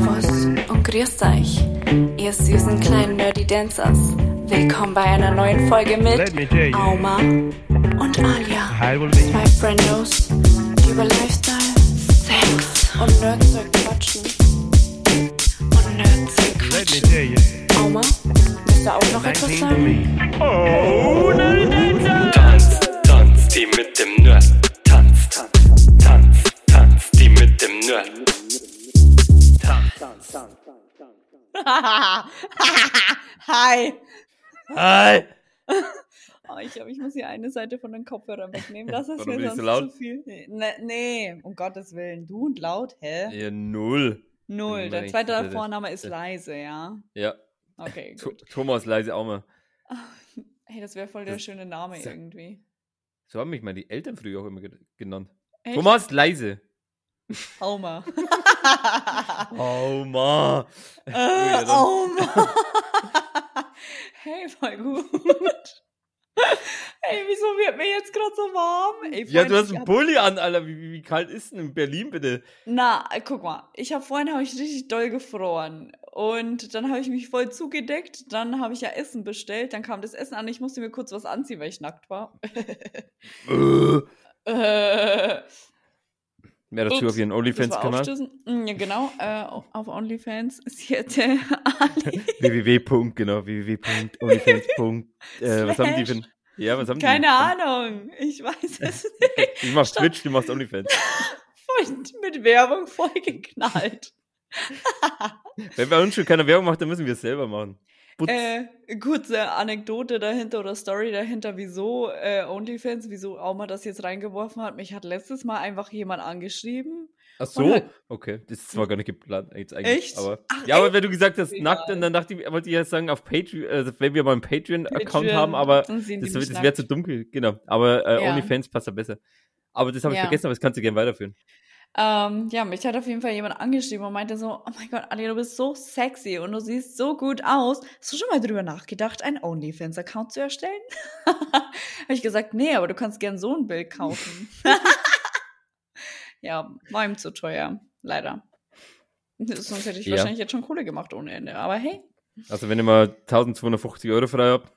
Servus und grüßt euch, ihr süßen kleinen Nerdy Dancers. Willkommen bei einer neuen Folge mit you. Auma und Alia. Hi, will be. Zwei Friendos, die über Lifestyle, Sex und Nerdzeug quatschen. Und Nerdzeug quatschen. Auma, willst du auch noch etwas 19 sagen? Oh, nein, Tanz, tanz, die mit dem Nerd. Tanz, tanz, tanz, tanz, die mit dem Nerd. Hi. Hi! Oh, ich glaube, ich muss hier eine Seite von den Kopfhörern wegnehmen. Das ist Warum mir sonst so laut? zu viel. Nee, nee, um Gottes Willen. Du und laut, hä? Ja, null. Null. Der zweite sicher, Vorname ist leise, ja? Ja. Okay, gut. Thomas leise auch mal. Hey, das wäre voll der Das- schöne Name so- irgendwie. So haben mich meine Eltern früher auch immer ge- genannt. Echt? Thomas leise. Homer. Oh, ma. äh, oh Mann. hey, voll gut. hey, wieso wird mir jetzt gerade so warm? Ey, Ja, du hast einen hab- Pulli an, Alter. Wie, wie, wie kalt ist denn in Berlin, bitte? Na, guck mal, ich habe vorhin habe ich richtig doll gefroren und dann habe ich mich voll zugedeckt, dann habe ich ja Essen bestellt, dann kam das Essen an, ich musste mir kurz was anziehen, weil ich nackt war. Äh. äh, Mehr dazu ups, auf ihren OnlyFans-Kanal. Mm, Ja, genau, äh, auf OnlyFans. Sie hätte Ali. www. genau, www.onlyfans. äh, was haben die für Ja, was haben Keine die? Ahnung, ich weiß es nicht. Ich mach Twitch, du machst OnlyFans. Mit Werbung voll geknallt. Wenn bei uns schon keiner Werbung macht, dann müssen wir es selber machen. Putz. Äh, kurze Anekdote dahinter oder Story dahinter, wieso äh, OnlyFans, wieso Auma das jetzt reingeworfen hat. Mich hat letztes Mal einfach jemand angeschrieben. Ach so, halt- okay. Das ist zwar gar nicht geplant jetzt eigentlich. Echt? Aber, Ach, ja, aber echt? wenn du gesagt hast, Egal. nackt, dann dachte ich, wollte ich ja sagen, auf Patreon, also wenn wir mal einen Patreon-Account Patreon, haben, aber das, das wäre zu dunkel, genau. Aber äh, Ja. OnlyFans passt da besser. Aber das habe ich Ja. vergessen, aber das kannst du gerne weiterführen. Ähm, ja, mich hat auf jeden Fall jemand angeschrieben und meinte so, oh mein Gott, Ali, du bist so sexy und du siehst so gut aus. Hast du schon mal drüber nachgedacht, einen OnlyFans-Account zu erstellen? Habe ich gesagt, nee, aber du kannst gern so ein Bild kaufen. ja, war ihm zu teuer, leider. Sonst hätte ich Ja. wahrscheinlich jetzt schon Kohle gemacht ohne Ende. Aber hey, Also wenn ihr mal 1250 Euro frei habt.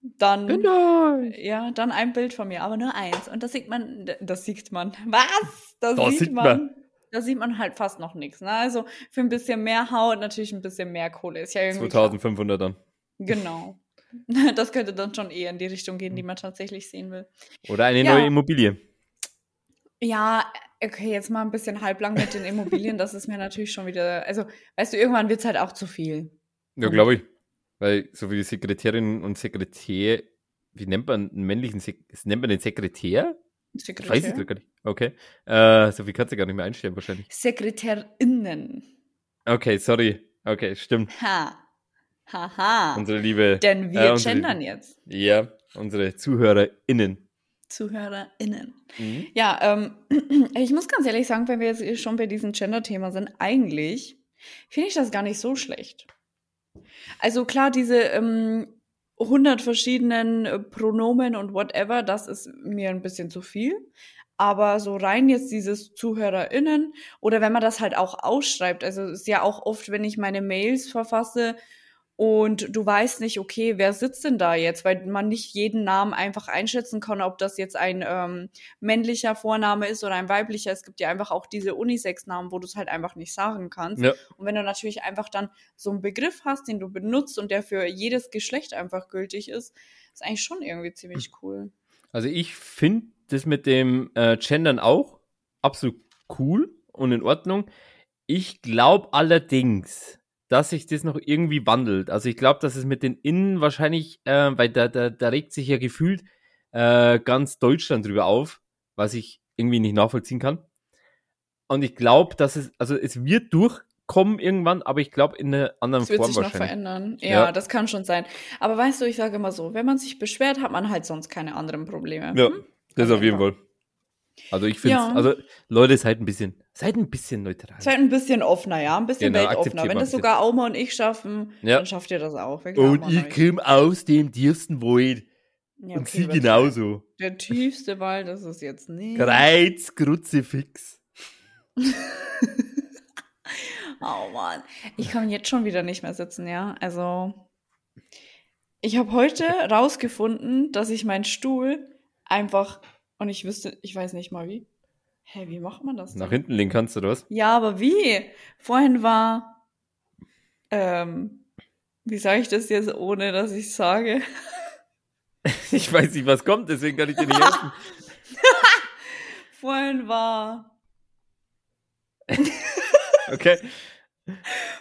dann, Genau. ja, dann ein Bild von mir, aber nur eins. Und das sieht man, das sieht man. Was? Das, Das sieht, sieht man. man. Da sieht man halt fast noch nichts. Ne? Also für ein bisschen mehr Haut natürlich ein bisschen mehr Kohle. Ist ja irgendwie. klar. 2500 dann. Genau. Das könnte dann schon eher in die Richtung gehen, die man tatsächlich sehen will. Oder eine Ja. neue Immobilie. Ja, okay, jetzt mal ein bisschen halblang mit den Immobilien, das ist mir natürlich schon wieder. Also, weißt du, irgendwann wird es halt auch zu viel. Ja, glaube ich. Weil so wie die Sekretärinnen und Sekretär, wie nennt man einen männlichen Sek nennt man den Sekretär? Ich weiß es Sekretär. grad gar nicht. Okay. Äh, so viel kannst du gar nicht mehr einstellen wahrscheinlich. SekretärInnen. Okay, sorry. Okay, stimmt. Ha. Haha. Unsere liebe. Denn wir äh, unsere, gendern jetzt. Ja, unsere ZuhörerInnen. ZuhörerInnen. Mhm. Ja, ähm, ich muss ganz ehrlich sagen, wenn wir jetzt schon bei diesem Gender-Thema sind, eigentlich finde ich das gar nicht so schlecht. Also klar, diese ähm, 100 verschiedenen äh, Pronomen und whatever, das ist mir ein bisschen zu viel. Aber so rein jetzt dieses ZuhörerInnen oder wenn man das halt auch ausschreibt, also es ist ja auch oft, wenn ich meine Mails verfasse und du weißt nicht, okay, wer sitzt denn da jetzt, weil man nicht jeden Namen einfach einschätzen kann, ob das jetzt ein ähm, männlicher Vorname ist oder ein weiblicher. Es gibt ja einfach auch diese Unisex-Namen, wo du es halt einfach nicht sagen kannst. Ja. Und wenn du natürlich einfach dann so einen Begriff hast, den du benutzt und der für jedes Geschlecht einfach gültig ist, ist eigentlich schon irgendwie ziemlich cool. Also ich finde das mit dem äh, Gendern auch absolut cool und in Ordnung. Ich glaube allerdings, dass sich das noch irgendwie wandelt. Also ich glaube, dass es mit den Innen wahrscheinlich, äh, weil da, da, da regt sich ja gefühlt äh, ganz Deutschland drüber auf, was ich irgendwie nicht nachvollziehen kann. Und ich glaube, dass es, also es wird durchkommen irgendwann, aber ich glaube in einer anderen Das wird Form sich noch wahrscheinlich. verändern. Ja, Ja. das kann schon sein. Aber weißt du, ich sage immer so, wenn man sich beschwert, hat man halt sonst keine anderen Probleme. Ja, Hm? das Also auf jeden. Fall. Also ich finde Ja. also Leute, seid ein bisschen, seid ein bisschen neutral. Seid ein bisschen offener, ja, ein bisschen Genau, weltoffener. Wenn das sogar Auma und ich schaffen, Ja. dann schafft ihr das auch. Wir Und ich komme aus dem tiefsten Wald. Ja, und okay, sie übertreib. genauso. Der tiefste Wald ist es jetzt nicht. Kreuz, Kruzifix. Oh Mann. Ich kann jetzt schon wieder nicht mehr sitzen, ja. Also, ich habe heute rausgefunden, dass ich meinen Stuhl einfach, und ich wüsste, ich weiß nicht mal wie. Hä, wie macht man das denn? Nach hinten legen kannst du das? Ja, aber wie? Vorhin war, ähm, wie sage ich das jetzt, ohne dass ich sage? Ich weiß nicht, was kommt, deswegen kann ich dir nicht helfen. Vorhin war, Okay.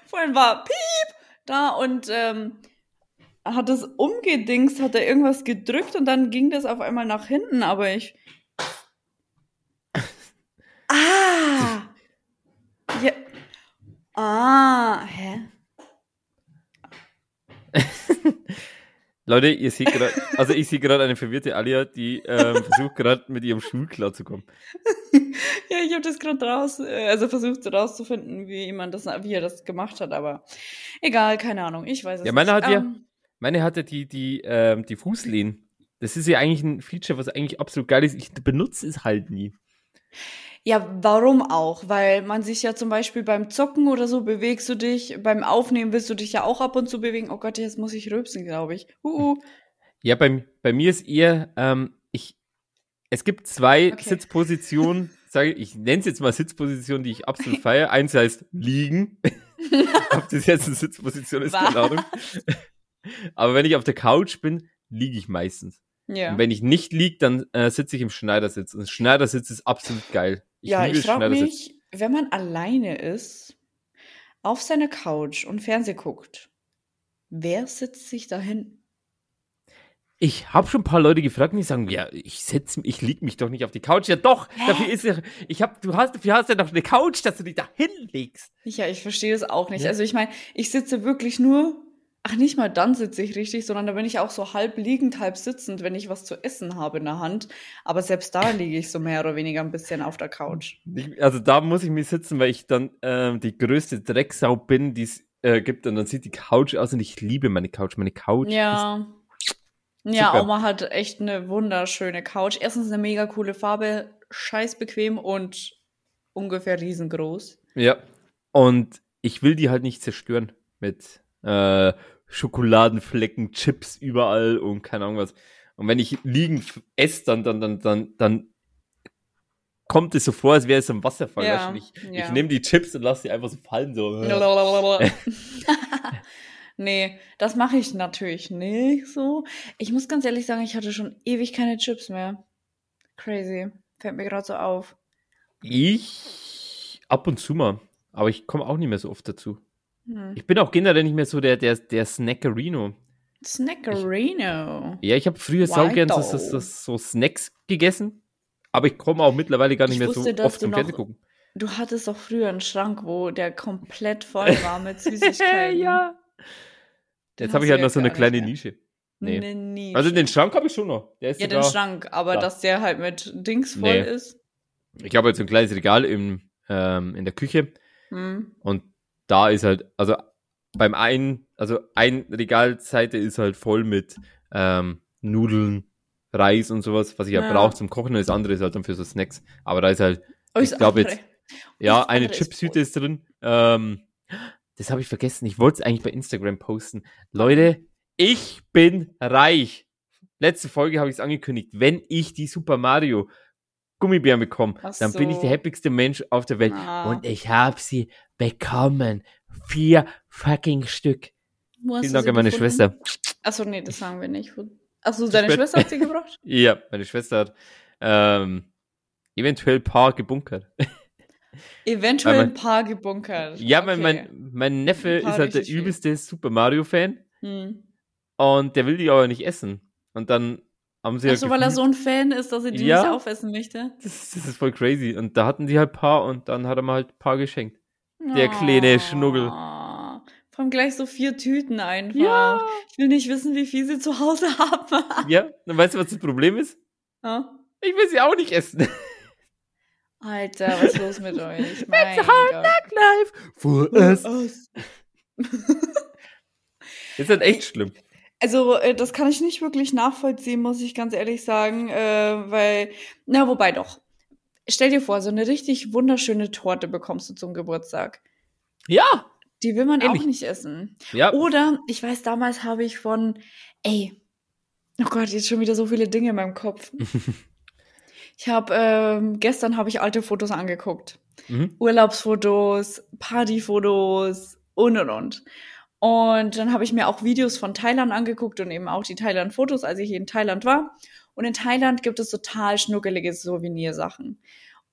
vorhin war Piep da und ähm, hat das umgedingst, hat er irgendwas gedrückt und dann ging das auf einmal nach hinten, aber ich. Ah! Ja. Ah, hä? Leute, ihr seht gerade, also ich sehe gerade eine verwirrte Alia, die ähm, versucht gerade mit ihrem Stuhl klarzukommen. Ja, ich habe das gerade raus, äh, also versucht rauszufinden, wie jemand das, wie er das gemacht hat, aber egal, keine Ahnung, ich weiß es Ja, meine nicht. hat ja- Ähm, Meine hatte die, die, ähm, die Fußlehnen. Das ist ja eigentlich ein Feature, was eigentlich absolut geil ist. Ich benutze es halt nie. Ja, warum auch? Weil man sich ja zum Beispiel beim Zocken oder so bewegst du dich, beim Aufnehmen willst du dich ja auch ab und zu bewegen. Oh Gott, jetzt muss ich rülpsen, glaube ich. Uh, uh. Ja, bei, bei mir ist eher, ähm, ich, es gibt zwei Okay. Sitzpositionen, sage ich, nenne es jetzt mal Sitzpositionen, die ich absolut feiere. Eins heißt liegen. Ob das jetzt eine Sitzposition ist, keine? Ahnung. Aber wenn ich auf der Couch bin, liege ich meistens. Ja. Und wenn ich nicht liege, dann äh, sitze ich im Schneidersitz. Und Schneidersitz ist absolut geil. Ich ja, ich frage mich, wenn man alleine ist, auf seiner Couch und Fernseh guckt, wer sitzt sich dahin? Ich habe schon ein paar Leute gefragt, und die sagen, ja, ich setz, ich leg mich doch nicht auf die Couch. Ja, doch, dafür ist ja, ich hab, du hast, dafür hast ja noch eine Couch, dass du dich da hinlegst. Ja, ich verstehe das auch nicht. Ja. Also ich meine, ich sitze wirklich nur, ach nicht mal dann sitze ich richtig, sondern da bin ich auch so halb liegend, halb sitzend, wenn ich was zu essen habe in der Hand. Aber selbst da liege ich so mehr oder weniger ein bisschen auf der Couch. Ich, also da muss ich mich sitzen, weil ich dann ähm, die größte Drecksau bin, die es äh, gibt. Und dann sieht die Couch aus und ich liebe meine Couch. Meine Couch ist Ja. Ja, Super. Oma hat echt eine wunderschöne Couch. Erstens eine mega coole Farbe, scheiß bequem und ungefähr riesengroß. Ja. Und ich will die halt nicht zerstören mit äh, Schokoladenflecken, Chips überall und keine Ahnung was. Und wenn ich liegend f- esse, dann, dann, dann, dann, dann kommt es so vor, als wäre es ein Wasserfall. Ja, weißt du? Und ich ja. ich nehme die Chips und lasse sie einfach so fallen. So. nee, das mache ich natürlich nicht so. Ich muss ganz ehrlich sagen, ich hatte schon ewig keine Chips mehr. Crazy. Fällt mir gerade so auf. Ich ab und zu mal. Aber ich komme auch nicht mehr so oft dazu. Hm. Ich bin auch generell nicht mehr so der, der, der Snackerino. Snackerino. Ja, ich habe früher saugern so, so, so, so Snacks gegessen. Aber ich komme auch mittlerweile gar nicht Ich mehr wusste, so oft zum Fernsehen gucken. Du hattest doch früher einen Schrank, wo der komplett voll war mit Süßigkeiten. ja. Den Jetzt habe ich halt ja noch so eine kleine. Nische. Nee. Nee, nie. Also den Schrank habe ich schon noch. Ja, den Schrank, aber da. dass der halt mit Dings voll Nee. ist. Ich habe jetzt so ein kleines Regal im, ähm, in der Küche. Hm. Und da ist halt, also beim einen, also ein Regalseite ist halt voll mit ähm, Nudeln, Reis und sowas, was ich ja, Ja. brauche zum Kochen. Und das andere ist halt dann für so Snacks. Aber da ist halt, Oh, Ich das glaub andere. jetzt- ja, eine ist Chipshüte voll. ist drin. Ähm, das habe ich vergessen. Ich wollte es eigentlich bei Instagram posten. Leute, ich bin reich. Letzte Folge habe ich es angekündigt. Wenn ich die Super Mario Gummibären bekomme, Ach dann bin ich der so. happigste Mensch auf der Welt. Ah. Und ich habe sie bekommen. Vier fucking Stück. Wo Vielen Dank an meine gefunden? Schwester. Achso, nee, das sagen wir nicht. Achso, deine spät. Schwester hat sie gebracht? Ja, meine Schwester hat ähm, eventuell ein paar gebunkert. Eventuell Weil ein paar gebunkert. ja, mein, Okay. mein, mein Neffe Ein paar ist halt der übelste Super Mario-Fan. Hm. Und der will die aber nicht essen. Und dann haben sie Achso, ja weil er so ein Fan ist, dass er die Ja. nicht aufessen möchte. das, das ist voll crazy. Und da hatten die halt ein paar und dann hat er mal halt ein paar geschenkt. Der kleine Schnuggel. Oh, Vor allem gleich so vier Tüten einfach. Ja. Ich will nicht wissen, wie viel sie zu Hause haben. Ja, dann weißt du, was das Problem ist? Ja. Ich will sie auch nicht essen. Alter, was ist los mit euch? Mein It's hard Gott. life for us. Us. Das ist halt echt schlimm. Also, äh, das kann ich nicht wirklich nachvollziehen, muss ich ganz ehrlich sagen, äh, weil, na, wobei doch. Stell dir vor, so eine richtig wunderschöne Torte bekommst du zum Geburtstag. Ja, Die will man Ähnlich. auch nicht essen. ja. Oder, ich weiß, damals habe ich von, ey, oh Gott, jetzt schon wieder so viele Dinge in meinem Kopf. ich habe, ähm, gestern habe ich alte Fotos angeguckt. Mhm. Urlaubsfotos, Partyfotos und und und. Und dann habe ich mir auch Videos von Thailand angeguckt und eben auch die Thailand-Fotos, als ich in Thailand war. Und in Thailand gibt es total schnuckelige Souvenirsachen.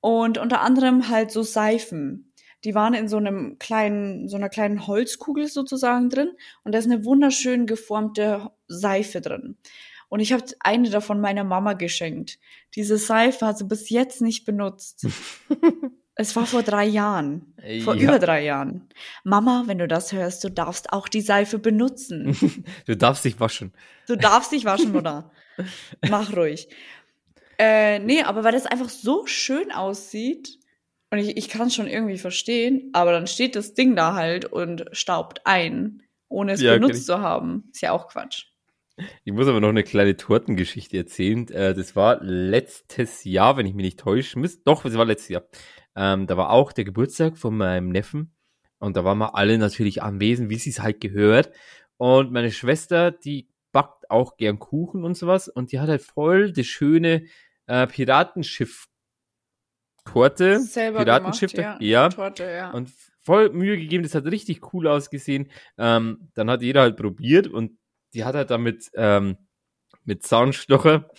Und unter anderem halt so Seifen. Die waren in so einem kleinen, so einer kleinen Holzkugel sozusagen drin. Und da ist eine wunderschön geformte Seife drin. Und ich habe eine davon meiner Mama geschenkt. Diese Seife hat sie bis jetzt nicht benutzt. es war vor drei Jahren. Vor Ja. über drei Jahren. Mama, wenn du das hörst, du darfst auch die Seife benutzen. Du darfst dich waschen. Du darfst dich waschen, Mutter. Mach ruhig. Äh, nee, aber weil das einfach so schön aussieht und ich, ich kann es schon irgendwie verstehen, aber dann steht das Ding da halt und staubt ein, ohne es Ja, benutzt zu haben. Ist ja auch Quatsch. Ich muss aber noch eine kleine Tortengeschichte erzählen. Äh, das war letztes Jahr, wenn ich mich nicht täusche. Doch, es war letztes Jahr. Ähm, da war auch der Geburtstag von meinem Neffen. Und da waren wir alle natürlich anwesend, wie sie es halt gehört. Und meine Schwester, die backt auch gern Kuchen und sowas. Und die hat halt voll das schöne äh, Piratenschiff Torte. Selber Piratenschiff. gemacht, ja. Torte, ja. Und voll Mühe gegeben, das hat richtig cool ausgesehen. Ähm, dann hat jeder halt probiert und die hat halt damit ähm, mit Zaunstocher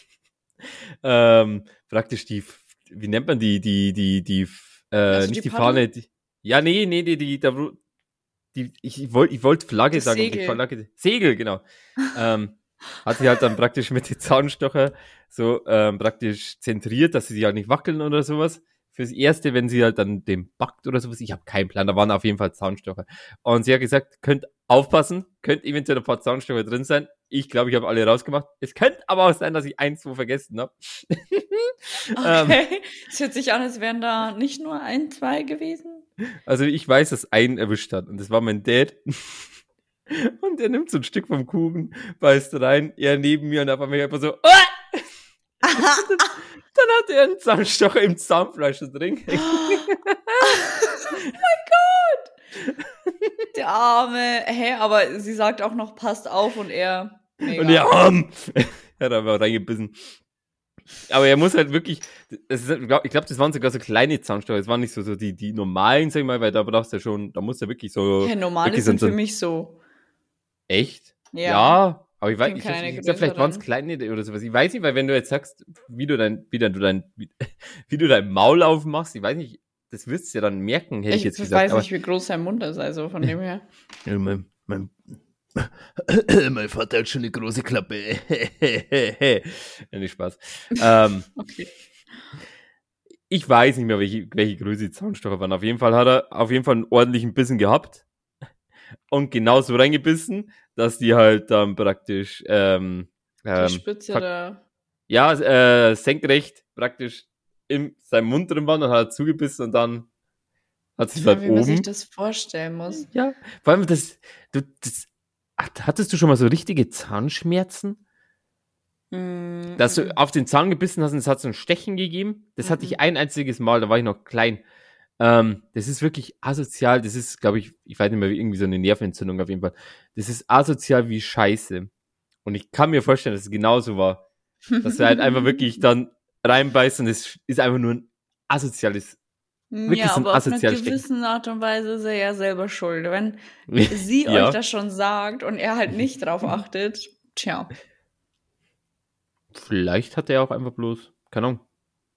ähm, praktisch die, wie nennt man die, die, die, die, äh, Also nicht die die? Fahne, die, ja, nee, nee, die, die, da, wo- die ich, ich wollte ich wollte Flagge Das sagen, aber die Segel. Flagge, Segel, genau. ähm, hat sie halt dann praktisch mit den Zaunstocher so ähm, praktisch zentriert, dass sie sich halt nicht wackeln oder sowas. Fürs Erste, wenn sie halt dann den backt oder sowas, ich habe keinen Plan, da waren auf jeden Fall Zaunstocher. Und sie hat gesagt, könnt aufpassen, könnt eventuell ein paar Zaunstocher drin sein. Ich glaube, ich habe alle rausgemacht. Es könnte aber auch sein, dass ich eins, zwei vergessen habe. ähm, Okay. Es hört sich an, als wären da nicht nur ein, zwei gewesen. Also ich weiß, dass einen erwischt hat und das war mein Dad. Und er nimmt so ein Stück vom Kuchen, beißt rein, er neben mir und auf einmal einfach so, "Ah!" dann hat er einen Zahnstocher im Zahnfleisch drin. Der Arme. Hä, aber sie sagt auch noch, passt auf und er. Mega. Und er, um, er hat einfach reingebissen. Aber er muss halt wirklich, das ist, ich glaube, das waren sogar so kleine Zahnstocher, es waren nicht so, so die, die normalen, sag ich mal, weil da brauchst du ja schon, da musst du ja wirklich so, Hä, normale sind so- für mich so. echt? Ja. Ja, aber ich weiß nicht, ich, ich, vielleicht waren es kleine oder sowas. Ich weiß nicht, weil wenn du jetzt sagst, wie du dein, wie dann du dein, wie, wie du dein Maul aufmachst, ich weiß nicht, das wirst du ja dann merken, hätte ich, Ich, jetzt gesagt. weiß aber, nicht, wie groß sein Mund ist, also von dem her. Ja, mein, mein, mein Vater hat schon eine große Klappe. ja, nicht Spaß. ähm, Okay. ich weiß nicht mehr, welche, welche Größe die Zahnstocher waren. Auf jeden Fall hat er auf jeden Fall einen ordentlichen Bissen gehabt. Und genau so reingebissen, dass die halt dann praktisch ähm, Die ähm, Spitze der. ja, äh, senkrecht praktisch in seinem Mund drin waren und hat er zugebissen und dann hat sich halt wie man sich oben. das vorstellen muss. Ja, vor allem das, du, das, hat- hattest du schon mal so richtige Zahnschmerzen? Mm, Dass du auf den Zahn gebissen hast und es hat so ein Stechen gegeben? Das hatte Mhm. ich ein einziges Mal, da war ich noch klein. Ähm, das ist wirklich asozial, das ist, glaube ich, ich weiß nicht mehr, irgendwie so eine Nervenentzündung auf jeden Fall. Das ist asozial wie Scheiße. Und ich kann mir vorstellen, dass es genauso war. Dass du halt einfach wirklich dann reinbeißt und es ist einfach nur ein asoziales. Wirklich ja, aber auf Stechen. gewissen Art und Weise ist er ja selber schuld. Wenn sie Ja. euch das schon sagt und er halt nicht drauf achtet, tja. Vielleicht hat er auch einfach bloß, keine Ahnung.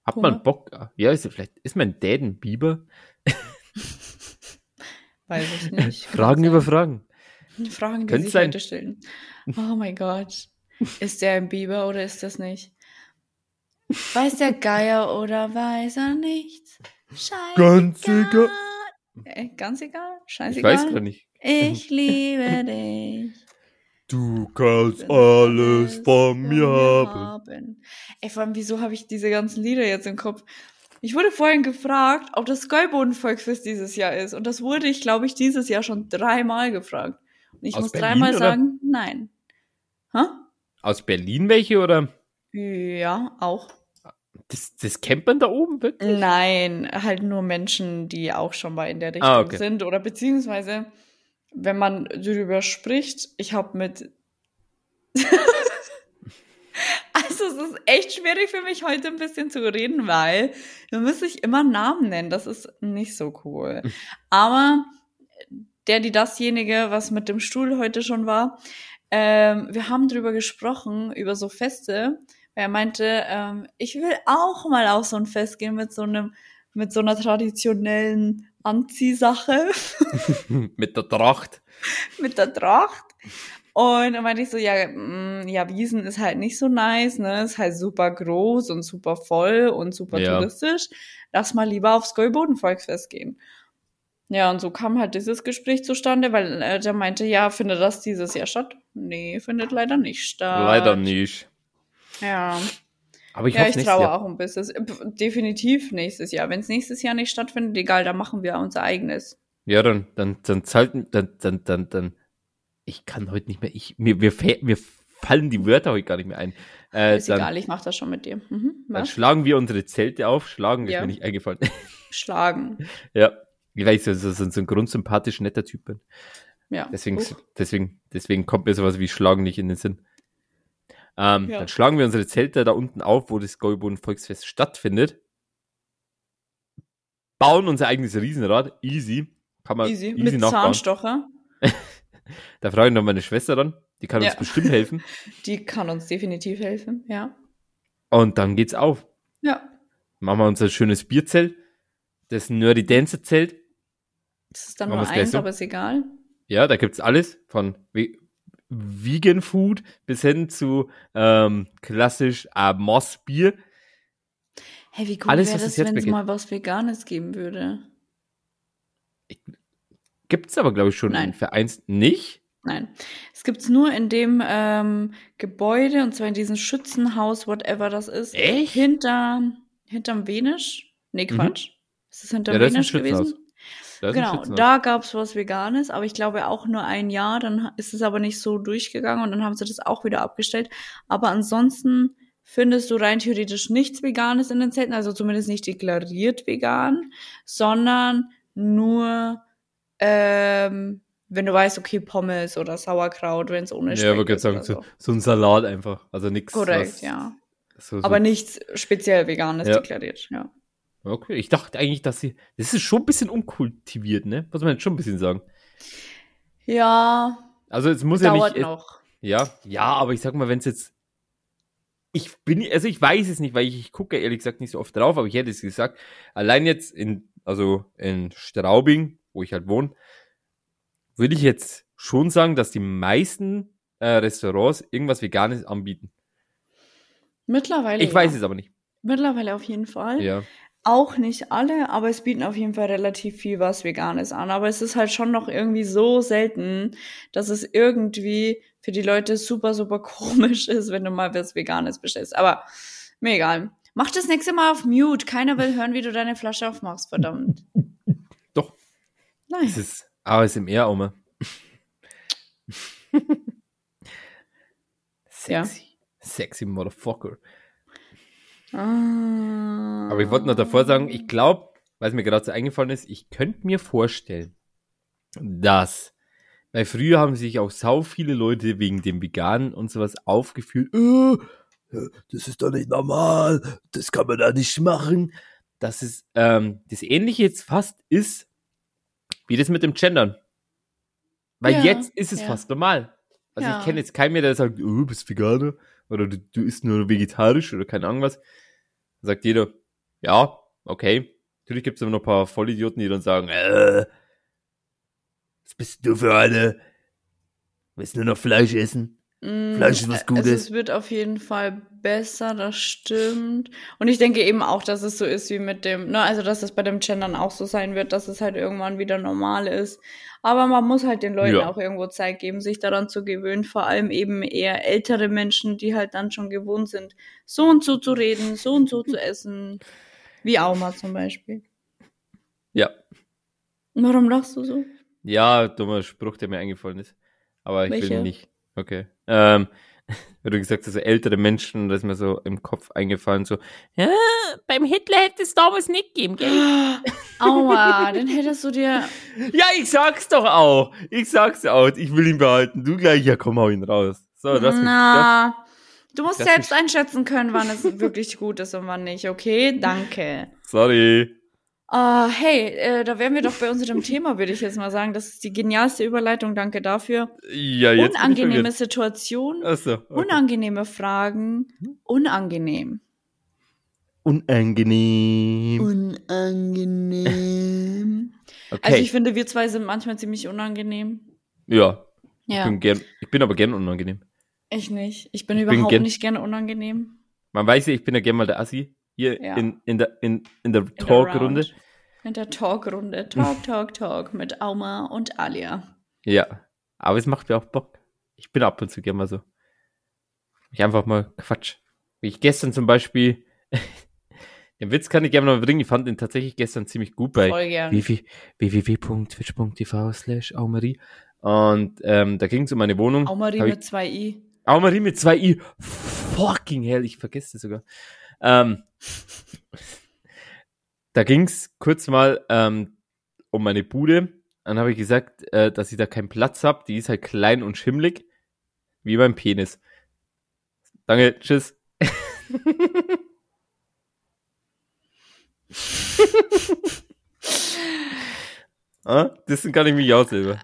Hat Hunger? man Bock? Ja, ist, vielleicht ist mein Dad ein Biber? Weiß ich nicht. Fragen über Fragen. Fragen, die Könnte sich sein. Leute stellen. Oh mein Gott. Ist der ein Biber oder ist das nicht? Weiß der Geier oder weiß er nichts? Scheißegal. Ganz egal. Äh, ganz egal? Ich Scheißegal. weiß gar nicht. Ich liebe dich. Du kannst alles von mir haben. Ey, vor allem, wieso habe ich diese ganzen Lieder jetzt im Kopf? Ich wurde vorhin gefragt, ob das Gäuboden-Volksfest dieses Jahr ist. Und das wurde ich, glaube ich, dieses Jahr schon dreimal gefragt. Und ich Aus muss Berlin, dreimal oder? sagen, nein. Hä? Aus Berlin welche oder? Ja, auch. Das, das kennt man da oben wirklich? Nein, halt nur Menschen, die auch schon mal in der Richtung Ah, okay. sind. Oder beziehungsweise, wenn man darüber spricht, ich habe mit. also, es ist echt schwierig für mich, heute ein bisschen zu reden, weil da muss ich immer Namen nennen. Das ist nicht so cool. Aber der, die dasjenige, was mit dem Stuhl heute schon war, ähm, wir haben drüber gesprochen, über so Feste. Er meinte, ähm, ich will auch mal auf so ein Fest gehen mit so einem, mit so einer traditionellen Anziehsache, Mit der Tracht. mit der Tracht. Und dann meinte ich so, ja, mm, ja, Wiesen ist halt nicht so nice, ne? Ist halt super groß und super voll und super Ja. touristisch. Lass mal lieber aufs Gäuboden-Volksfest gehen. Ja, und so kam halt dieses Gespräch zustande, weil äh, der meinte, ja, findet das dieses Jahr statt? Nee, findet leider nicht statt. Leider nicht. Ja. Aber ich ja, ich traue auch ein bisschen. Definitiv nächstes Jahr. Wenn es nächstes Jahr nicht stattfindet, egal, dann machen wir unser eigenes. ja, dann, dann, dann zahlt, dann, dann, dann, dann, ich kann heute nicht mehr, ich, mir, mir, mir fallen die Wörter heute gar nicht mehr ein. Äh, Ist dann, egal, ich mach das schon mit dir. Mhm. dann schlagen wir unsere Zelte auf, schlagen, ist Ja. mir nicht eingefallen. Schlagen. ja. Ich weiß, so, so, so, so ein grundsympathisch netter Typ bin. Ja. Deswegen, Uch. deswegen, deswegen kommt mir sowas wie Schlagen nicht in den Sinn. Ähm, Ja. Dann schlagen wir unsere Zelte da unten auf, wo das Gäuboden Volksfest stattfindet. Bauen unser eigenes Riesenrad. Easy. Kann man Easy. easy, Mit nachbauen. Zahnstocher. Da frage ich noch meine Schwester dann. Die kann uns Ja. bestimmt helfen. Die kann uns definitiv helfen. Ja. Und dann geht's auf. Ja. Machen wir unser schönes Bierzelt. Das Nerdy Dancer Zelt. Das ist dann Machen nur eins, so? aber ist egal. Ja, da gibt's alles. Von Vegan Food bis hin zu ähm, klassisch Moss Bier. Hey, wie cool Alles, wäre das, es jetzt wenn es mal was Veganes geben würde? Gibt's aber, glaube ich, schon Nein. in Vereins nicht. Nein. Es gibt's nur in dem ähm, Gebäude, und zwar in diesem Schützenhaus, whatever das ist. Echt? Hinter, hinterm Venisch? Nee, Mhm. Quatsch. Ist das hinterm Ja, Venisch gewesen? Da Genau, da gab's was Veganes, aber ich glaube auch nur ein Jahr, dann ist es aber nicht so durchgegangen und dann haben sie das auch wieder abgestellt. Aber ansonsten findest du rein theoretisch nichts Veganes in den Zelten, also zumindest nicht deklariert vegan, sondern nur, ähm, wenn du weißt, okay, Pommes oder Sauerkraut, wenn es ohne Ja, Speck aber gerade ist sagen, oder so, so. ein Salat einfach. Also nichts. Korrekt, ja. So, so. Aber nichts speziell Veganes Ja. deklariert, ja. Okay, ich dachte eigentlich, dass sie. Das ist schon ein bisschen unkultiviert, ne? Muss man jetzt schon ein bisschen sagen. Ja, Also es muss ja dauert nicht. noch. Ja, ja, aber ich sag mal, wenn es jetzt. Ich bin, also ich weiß es nicht, weil ich, ich gucke ehrlich gesagt nicht so oft drauf, aber ich hätte es gesagt. Allein jetzt in, also in Straubing, wo ich halt wohne, würde ich jetzt schon sagen, dass die meisten äh, Restaurants irgendwas Veganes anbieten. Mittlerweile. Ich ja. weiß es aber nicht. Mittlerweile auf jeden Fall. Ja. Auch nicht alle, aber es bieten auf jeden Fall relativ viel was Veganes an. Aber es ist halt schon noch irgendwie so selten, dass es irgendwie für die Leute super, super komisch ist, wenn du mal was Veganes bestellst. Aber mir egal. Mach das nächste Mal auf Mute. Keiner will hören, wie du deine Flasche aufmachst, verdammt. Doch. Nein. Es ist ASMR, Oma. Ja. Sexy. Sexy Motherfucker. Ah. Aber ich wollte noch davor sagen, ich glaube, weil es mir gerade so eingefallen ist, ich könnte mir vorstellen, dass, weil früher haben sich auch sau viele Leute wegen dem Veganen und sowas aufgeführt, äh, das ist doch nicht normal, das kann man da nicht machen. Dass es ähm, das Ähnliche jetzt fast ist, wie das mit dem Gendern. Weil Ja, jetzt ist es ja. fast normal. Also Ja. ich kenne jetzt keinen mehr, der sagt, oh, du bist Veganer oder du, du isst nur vegetarisch oder keine Ahnung was. Dann sagt jeder, ja, okay. Natürlich gibt es immer noch ein paar Vollidioten, die dann sagen, äh, was bist du für eine? Willst nur noch Fleisch essen? Mm, Fleisch ist was Also Gutes. es wird auf jeden Fall besser, das stimmt. Und ich denke eben auch, dass es so ist wie mit dem, ne, also dass es bei dem Gendern auch so sein wird, dass es halt irgendwann wieder normal ist. Aber man muss halt den Leuten Ja. auch irgendwo Zeit geben, sich daran zu gewöhnen. Vor allem eben eher ältere Menschen, die halt dann schon gewohnt sind, so und so zu reden, so und so zu essen. Wie Auma zum Beispiel. Ja. Warum lachst du so? Ja, dummer Spruch, der mir eingefallen ist. Aber ich will Welcher? ihn nicht. Okay. Ähm, Weil du gesagt hast, so ältere Menschen, da ist mir so im Kopf eingefallen, so, ja, beim Hitler hätte es damals nicht gegeben, gell? Aua, den hättest du dir. Ja, ich sag's doch auch. Ich sag's auch. Ich will ihn behalten. Du gleich, ja, komm, hau ihn raus. So, das, das Na, du musst das selbst mich- einschätzen können, wann es wirklich gut ist und wann nicht, okay? Danke. Sorry. Ah, hey, äh, da wären wir doch bei unserem Thema, würde ich jetzt mal sagen. Das ist die genialste Überleitung, danke dafür. Ja, jetzt. bin ich Unangenehme verwirrt. Situation, Achso. Okay. unangenehme Fragen, unangenehm. Unangenehm. Unangenehm. Okay. Also ich finde, wir zwei sind manchmal ziemlich unangenehm. ja, ich Ja, bin gern, ich bin aber gern unangenehm. ich nicht. Ich bin Ich bin überhaupt gen- nicht gerne unangenehm. Man weiß ja, ich bin ja gern mal der Assi. Hier Ja. in, in der, in, in der Talkrunde. In der Talkrunde. Talk, Talk, Talk mit Auma und Alia. Ja. Aber es macht mir auch Bock. Ich bin ab und zu gern mal so. Ich einfach mal Quatsch. Wie ich gestern zum Beispiel, den Witz kann ich gerne mal bringen, ich fand den tatsächlich gestern ziemlich gut bei www.twitch.tv slash Aumarie. Und ähm, da ging es um meine Wohnung. Aumari Hab ich- mit zwei I. Aumarie mit zwei I. Fucking hell, ich vergesse das sogar. Ähm, da ging's kurz mal ähm, um meine Bude. Dann habe ich gesagt, äh, dass ich da keinen Platz habe. Die ist halt klein und schimmlig. Wie beim Penis. Danke, tschüss. ah, das kann ich mich auch selber.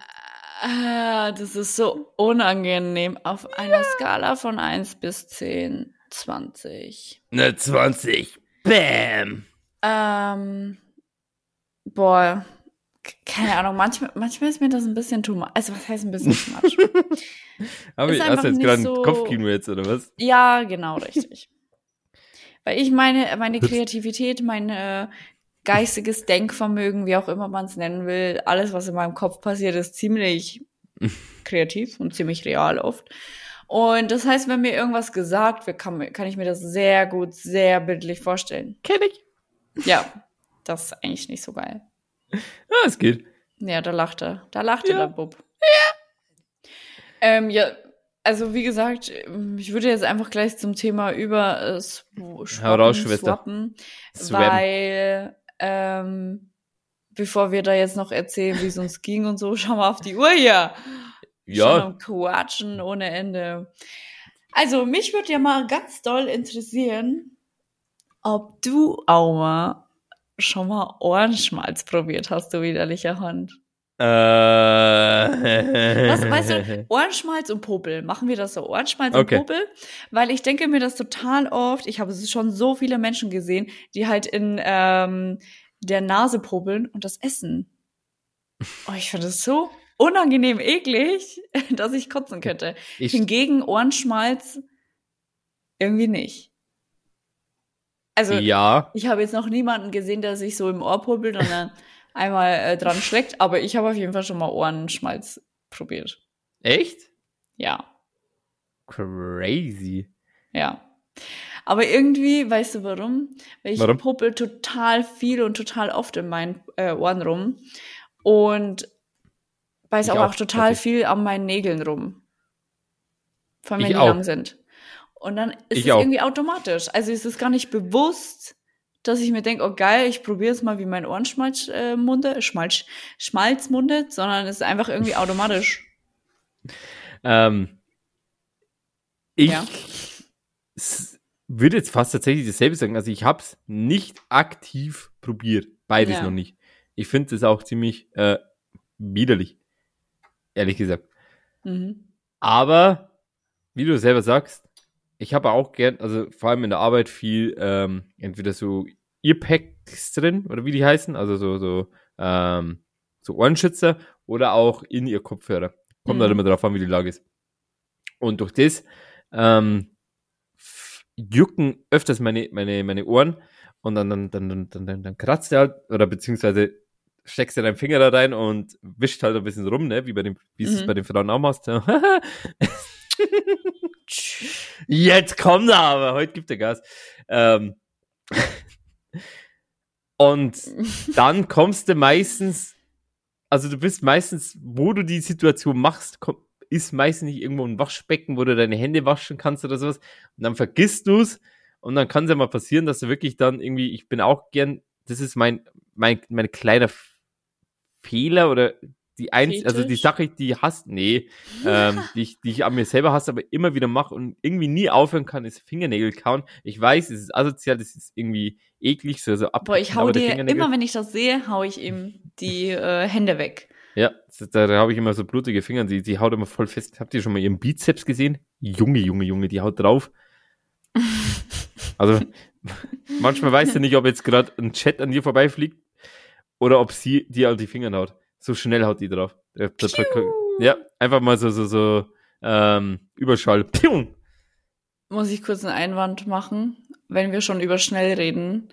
Ah, das ist so unangenehm. Auf einer Skala von 1 bis 10, 20. Ne 20. Bam. Ähm, boah, keine Ahnung, manchmal, manchmal ist mir das ein bisschen too much. Also, was heißt ein bisschen too much? Aber ich hast du jetzt gerade ein so- Kopfkino jetzt, oder was? ja, genau, richtig. Weil ich meine, meine Kreativität, mein äh, geistiges Denkvermögen, wie auch immer man es nennen will, alles, was in meinem Kopf passiert, ist ziemlich kreativ und ziemlich real oft. Und das heißt, wenn mir irgendwas gesagt wird, kann, kann ich mir das sehr gut, sehr bildlich vorstellen. Kenn ich. Ja, das ist eigentlich nicht so geil. Ah, es geht. Ja, da lacht er. Da lacht er, Ja. der Bub. Ja. Ähm, ja, also wie gesagt, ich würde jetzt einfach gleich zum Thema über äh, sw- Hau raus, swappen, swappen, weil ähm, bevor wir da jetzt noch erzählen, wie es uns ging und so, schauen wir auf die Uhr hier. Schon Ja, am Quatschen ohne Ende. Also, mich würde ja mal ganz doll interessieren, ob du, Auma, schon mal Ohrenschmalz probiert hast, du widerlicher Hund. Äh. Was, weißt du, Ohrenschmalz und Popel. Machen wir das so? Ohrenschmalz Okay. und Popel? Weil ich denke mir das total oft, ich habe schon so viele Menschen gesehen, die halt in ähm, der Nase popeln und das essen. Oh, ich finde das so unangenehm eklig, dass ich kotzen könnte. Ich, Hingegen Ohrenschmalz irgendwie nicht. Also, ja, ich habe jetzt noch niemanden gesehen, der sich so im Ohr popelt und dann einmal äh, dran schlägt, aber ich habe auf jeden Fall schon mal Ohrenschmalz probiert. echt? Ja, Crazy. ja. Aber irgendwie, weißt du warum? Weil ich Warum? popel total viel und total oft in meinen äh, Ohren rum und beiß auch, auch total viel an meinen Nägeln rum. Vor allem, wenn die auch. lang sind. Und dann ist Ich es auch. irgendwie automatisch. Also ist es gar nicht bewusst, dass ich mir denke, oh geil, ich probiere jetzt mal, wie mein Ohrenschmalz äh, mundet, Schmalz, Schmalz mundet, sondern es ist einfach irgendwie automatisch. Ähm, ich Ja. würde jetzt fast tatsächlich dasselbe sagen. Also ich habe es nicht aktiv probiert. Beides Ja. noch nicht. Ich finde es auch ziemlich äh, widerlich. Ehrlich gesagt. Mhm. Aber, wie du selber sagst, ich habe auch gern, also vor allem in der Arbeit viel, ähm, entweder so Earpacks drin, oder wie die heißen, also so, so, ähm, so Ohrenschützer oder auch in ihr Kopfhörer. Kommt Mhm. halt immer drauf an, wie die Lage ist. Und durch das, ähm, jucken öfters meine, meine, meine Ohren und dann, dann, dann, dann, dann, dann, dann kratzt er halt, oder beziehungsweise steckst du deinen Finger da rein und wischt halt ein bisschen rum, ne, wie bei dem, wie du es Mhm. bei den Frauen auch machst. Jetzt kommt er aber, heute gibt er Gas. Ähm, und dann kommst du meistens, also du bist meistens, wo du die Situation machst, komm, ist meistens nicht irgendwo ein Waschbecken, wo du deine Hände waschen kannst oder sowas. Und dann vergisst du's und dann kann es ja mal passieren, dass du wirklich dann irgendwie, ich bin auch gern, das ist mein, mein, mein kleiner Fehler oder die eins, also die? Sache, die hasst, nee, ähm, die, ich, die ich an mir selber hasse, aber immer wieder mache und irgendwie nie aufhören kann, ist Fingernägel kauen. Ich weiß, es ist asozial, das ist irgendwie eklig, so, so ab. Boah, ich hau dir, immer wenn ich das sehe, hau ich ihm die äh, Hände weg. Ja, da, da habe ich immer so blutige Finger, die, die haut immer voll fest. Habt ihr schon mal ihren Bizeps gesehen? Junge, Junge, Junge, die haut drauf. Also, manchmal weißt du nicht, ob jetzt gerade ein Chat an dir vorbeifliegt oder ob sie dir an die Finger haut. So schnell haut die drauf. Da- Ja, einfach mal so, so, so, ähm, Überschall. Pium! Muss ich kurz einen Einwand machen, wenn wir schon über schnell reden.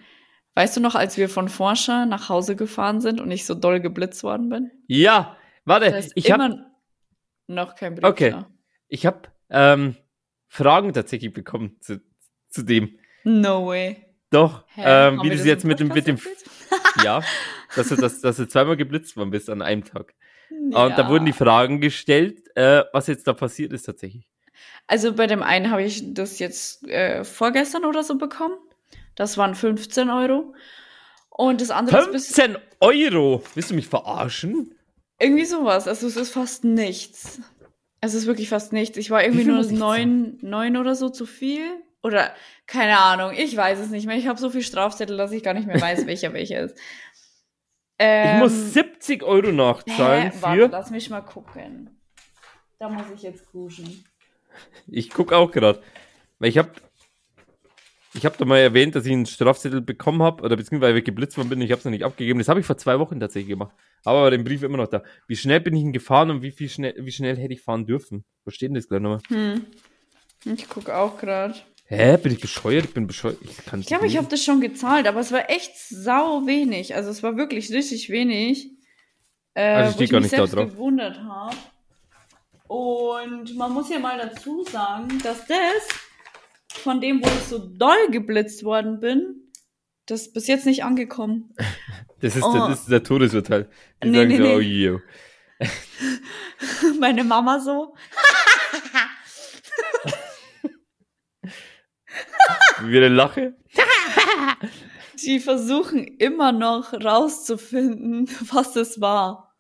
Weißt du noch, als wir von Forscher nach Hause gefahren sind und ich so doll geblitzt worden bin? Ja, warte, ist ich habe noch kein Brief Okay. da. ich hab, ähm, Fragen tatsächlich bekommen zu, zu dem. No way. Doch, Hä? ähm, wie das im jetzt mit dem, mit dem, ja, dass du, dass, dass du zweimal geblitzt worden bist an einem Tag. Und da Ja. wurden die Fragen gestellt, äh, was jetzt da passiert ist tatsächlich. Also bei dem einen habe ich das jetzt äh, vorgestern oder so bekommen. Das waren 15 Euro. Und das andere ist bis 15 Euro! Willst du mich verarschen? irgendwie sowas. Also es ist fast nichts. Es ist wirklich fast nichts. Ich war irgendwie nur neun, neun oder so zu viel. Oder keine Ahnung, ich weiß es nicht mehr. Ich habe so viel Strafzettel, dass ich gar nicht mehr weiß, welcher welcher ist. Ich Ähm, muss 70 Euro nachzahlen hä? Warte, für. lass mich mal gucken. Da muss ich jetzt kuschen. Ich guck auch gerade. Weil ich hab. Ich habe da mal erwähnt, dass ich einen Strafzettel bekommen habe, oder beziehungsweise geblitzt worden bin, ich habe es noch nicht abgegeben. Das habe ich vor zwei Wochen tatsächlich gemacht. Aber den Brief immer noch da. Wie schnell bin ich denn gefahren und wie viel schnell, wie schnell hätte ich fahren dürfen? Wo steht denn das gleich nochmal? Hm. Ich gucke auch gerade. Hä? Bin ich bescheuert? Ich bin bescheuert. Ich kann Ich glaube, ich habe das schon gezahlt, aber es war echt sau wenig. Also es war wirklich richtig wenig. Äh, Also ich gar mich nicht da drauf. gewundert habe. Und man muss ja mal dazu sagen, dass das, von dem, wo ich so doll geblitzt worden bin, das ist bis jetzt nicht angekommen. Das ist, Oh. der, das ist der Todesurteil. Die Nee, sagen nee, so, nee. oh je. Meine Mama so. Wie eine Lache. Die versuchen immer noch rauszufinden, was das war.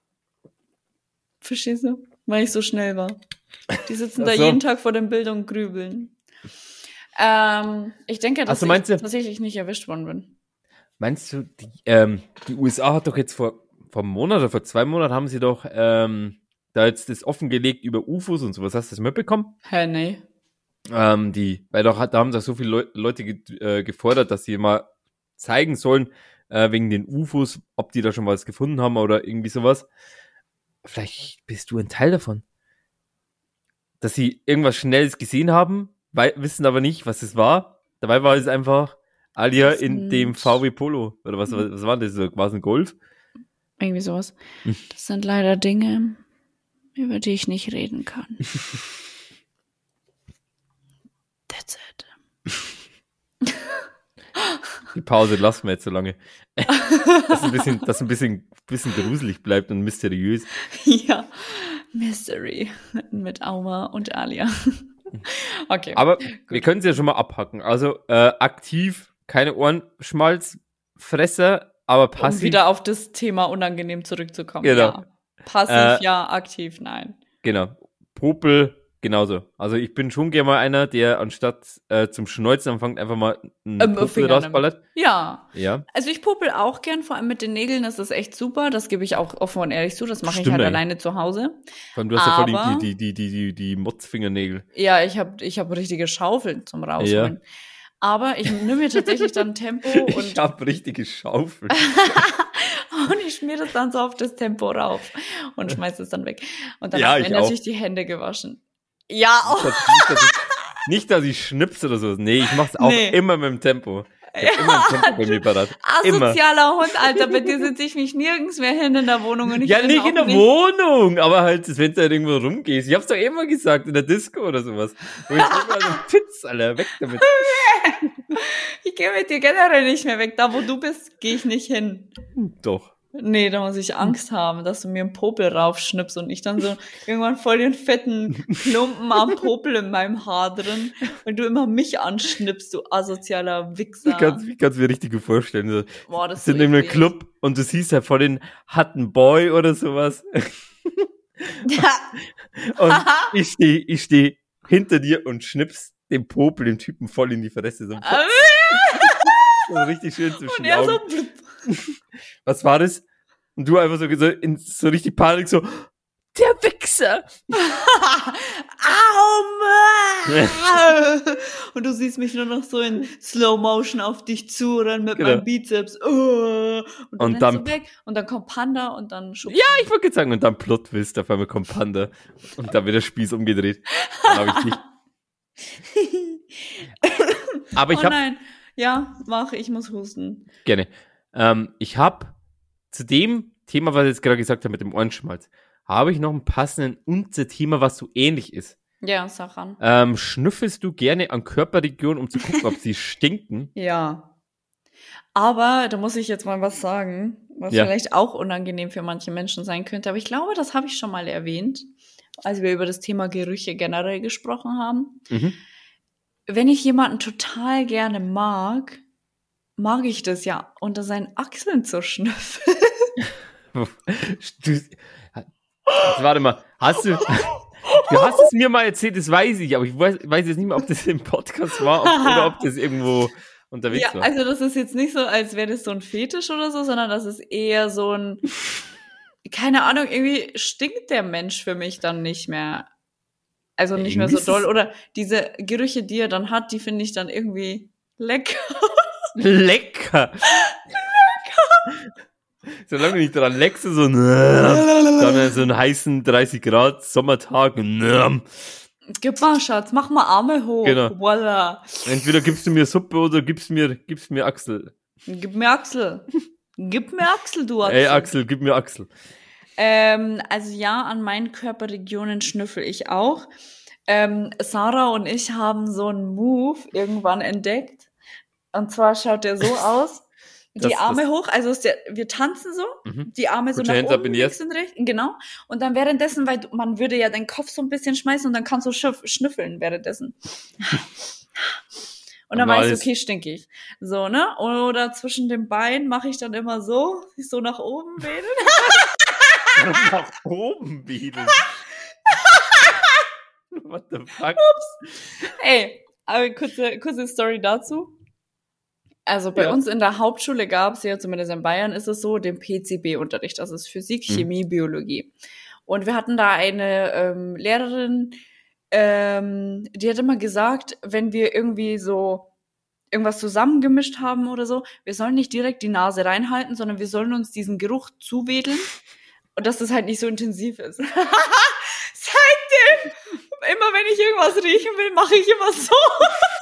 Verstehst du? Weil ich so schnell war. Die sitzen Ach da so. jeden Tag vor dem Bild und grübeln. Ähm, ich denke, dass so, meinst ich du- tatsächlich nicht erwischt worden bin. Meinst du, die, ähm, die USA hat doch jetzt vor, vor einem Monat oder vor zwei Monaten haben sie doch ähm, da jetzt das offengelegt über UFOs und sowas. Hast du das mitbekommen? Hä, nee. Ähm, die, weil doch hat, da haben doch so viele Leu Leute ge äh, gefordert, dass sie mal zeigen sollen, äh, wegen den UFOs, ob die da schon was gefunden haben oder irgendwie sowas. Vielleicht bist du ein Teil davon. Dass sie irgendwas Schnelles gesehen haben, weil, wissen aber nicht, was es war. Dabei war es einfach Alia Das in dem VW Polo. Oder was, was, was war das? War es ein Golf? Irgendwie sowas. Hm. Das sind leider Dinge, über die ich nicht reden kann. That's it. Die Pause lassen wir jetzt so lange. dass ein bisschen, dass ein bisschen, bisschen gruselig bleibt und mysteriös. ja. Mystery mit Auma und Alia. okay. Aber wir können es ja schon mal abhacken. Also äh, aktiv, keine Ohrenschmalzfresser, aber um passiv. wieder auf das Thema unangenehm zurückzukommen. Genau. Ja. Passiv, Äh, ja, aktiv, nein. Genau. Popel, genauso. Also ich bin schon gerne mal einer, der anstatt äh, zum Schneuzen anfängt, einfach mal einen Ähm, Popel rausballert. Ja. Ja. Also ich popel auch gern, vor allem mit den Nägeln, das ist echt super. Das gebe ich auch offen und ehrlich zu. Das mache ich halt alleine zu Hause. Vor allem, du hast ja voll Aber- die, die, die, die, die, die Motzfingernägel. Ja, ich habe ich hab richtige Schaufeln zum Rausholen. Aber ich nehme mir tatsächlich dann Tempo Ich und, hab richtige Schaufeln. und ich schmier das dann so auf das Tempo rauf und schmeiß es dann weg. Und dann Ja, habe ich ich mir auch. natürlich die Hände gewaschen. Ja, auch. Nicht, dass ich, nicht, dass ich schnips oder so. Nee, ich mach's auch Nee. immer mit dem Tempo. Ich hab immer ein Tempo bei mir parat. Immer. Asozialer Hund, Alter. Bei dir sitze ich mich nirgends mehr hin in der Wohnung. Und ich Ja, nicht in der Wohnung, aber halt, wenn du halt irgendwo rumgehst. Ich hab's doch immer gesagt, in der Disco oder sowas. Wo ich immer so, Pizz, Alter, weg damit. Ich gehe mit dir generell nicht mehr weg. Da, wo du bist, gehe ich nicht hin. Doch. Nee, da muss ich Angst haben, dass du mir einen Popel raufschnippst und ich dann so irgendwann voll den fetten Klumpen am Popel in meinem Haar drin und du immer mich anschnippst, du asozialer Wichser. Ich kann ich kann's mir richtig gut vorstellen. So, Boah, das sind so in einem. Club und du siehst halt vor den hatten Boy oder sowas. Ja. Und ich stehe ich steh hinter dir und schnips den Popel dem Typen voll in die Fresse. So, so richtig schön zwischen Und er Augen. so. Was war das? Und du einfach so, so, in, so richtig Panik, so, der Wichser! Au! Und du siehst mich nur noch so in Slow Motion auf dich zurennen mit Genau. meinem Bizeps. Oh. Und, Und dann, dann- und dann kommt Panda und dann schubst Ja, ich wollte sagen, und dann Plot Twist, auf einmal kommt Panda. Und dann wird der Spieß umgedreht. Dann ich dich. Aber ich oh habe nein. Ja, mach, ich muss husten. Gerne. Ähm, ich habe zu dem Thema, was ich jetzt gerade gesagt habe mit dem Ohrenschmalz, habe ich noch einen passenden Unterthema, was so ähnlich ist. Ja, sag an. Ähm, schnüffelst du gerne an Körperregionen, um zu gucken, ob sie stinken? Ja. Aber da muss ich jetzt mal was sagen, was Ja. vielleicht auch unangenehm für manche Menschen sein könnte. Aber ich glaube, das habe ich schon mal erwähnt, als wir über das Thema Gerüche generell gesprochen haben. Mhm. Wenn ich jemanden total gerne mag, mag ich das ja, unter seinen Achseln zu schnüffeln. Jetzt warte mal, hast du, du hast es mir mal erzählt, das weiß ich, aber ich weiß, weiß jetzt nicht mehr, ob das im Podcast war ob, oder ob das irgendwo unterwegs Ja, war. also das ist jetzt nicht so, als wäre das so ein Fetisch oder so, sondern das ist eher so ein, keine Ahnung, irgendwie stinkt der Mensch für mich dann nicht mehr. Also nicht mehr so Irgendwie doll. Oder diese Gerüche, die er dann hat, die finde ich dann irgendwie lecker. Lecker. Solange du nicht dran leckst, so, dann so einen heißen 30 Grad Sommertag. Gib mal, Schatz, mach mal Arme hoch. Genau. Voila. Entweder gibst du mir Suppe oder gibst mir, gibst mir Axel. Gib mir Axel. Gib mir Axel, du Axel. Ey, Axel, gib mir Axel. Ähm, also ja, an meinen Körperregionen schnüffel ich auch. Ähm, Sarah und ich haben so einen Move irgendwann entdeckt. Und zwar schaut der so aus. Die Das- Arme das- hoch, also der, wir tanzen so, Mhm. die Arme so your nach up oben, links und rechts, genau. Und dann währenddessen, weil man würde ja den Kopf so ein bisschen schmeißen und dann kannst du schnüffeln währenddessen. Und dann weißt du, alles- okay, stink ich. So, ne? Oder zwischen den Beinen mache ich dann immer so, so nach oben wedeln. Nach oben wedeln. What the fuck? Ey, aber kurze, kurze Story dazu. Also bei Ja. uns in der Hauptschule gab es ja, zumindest in Bayern ist es so, den PCB-Unterricht. Das ist Physik, Mhm. Chemie, Biologie. Und wir hatten da eine ähm, Lehrerin, ähm, die hat immer gesagt, wenn wir irgendwie so irgendwas zusammengemischt haben oder so, wir sollen nicht direkt die Nase reinhalten, sondern wir sollen uns diesen Geruch zuwedeln und dass das halt nicht so intensiv ist. Seitdem, immer wenn ich irgendwas riechen will, mache ich immer so.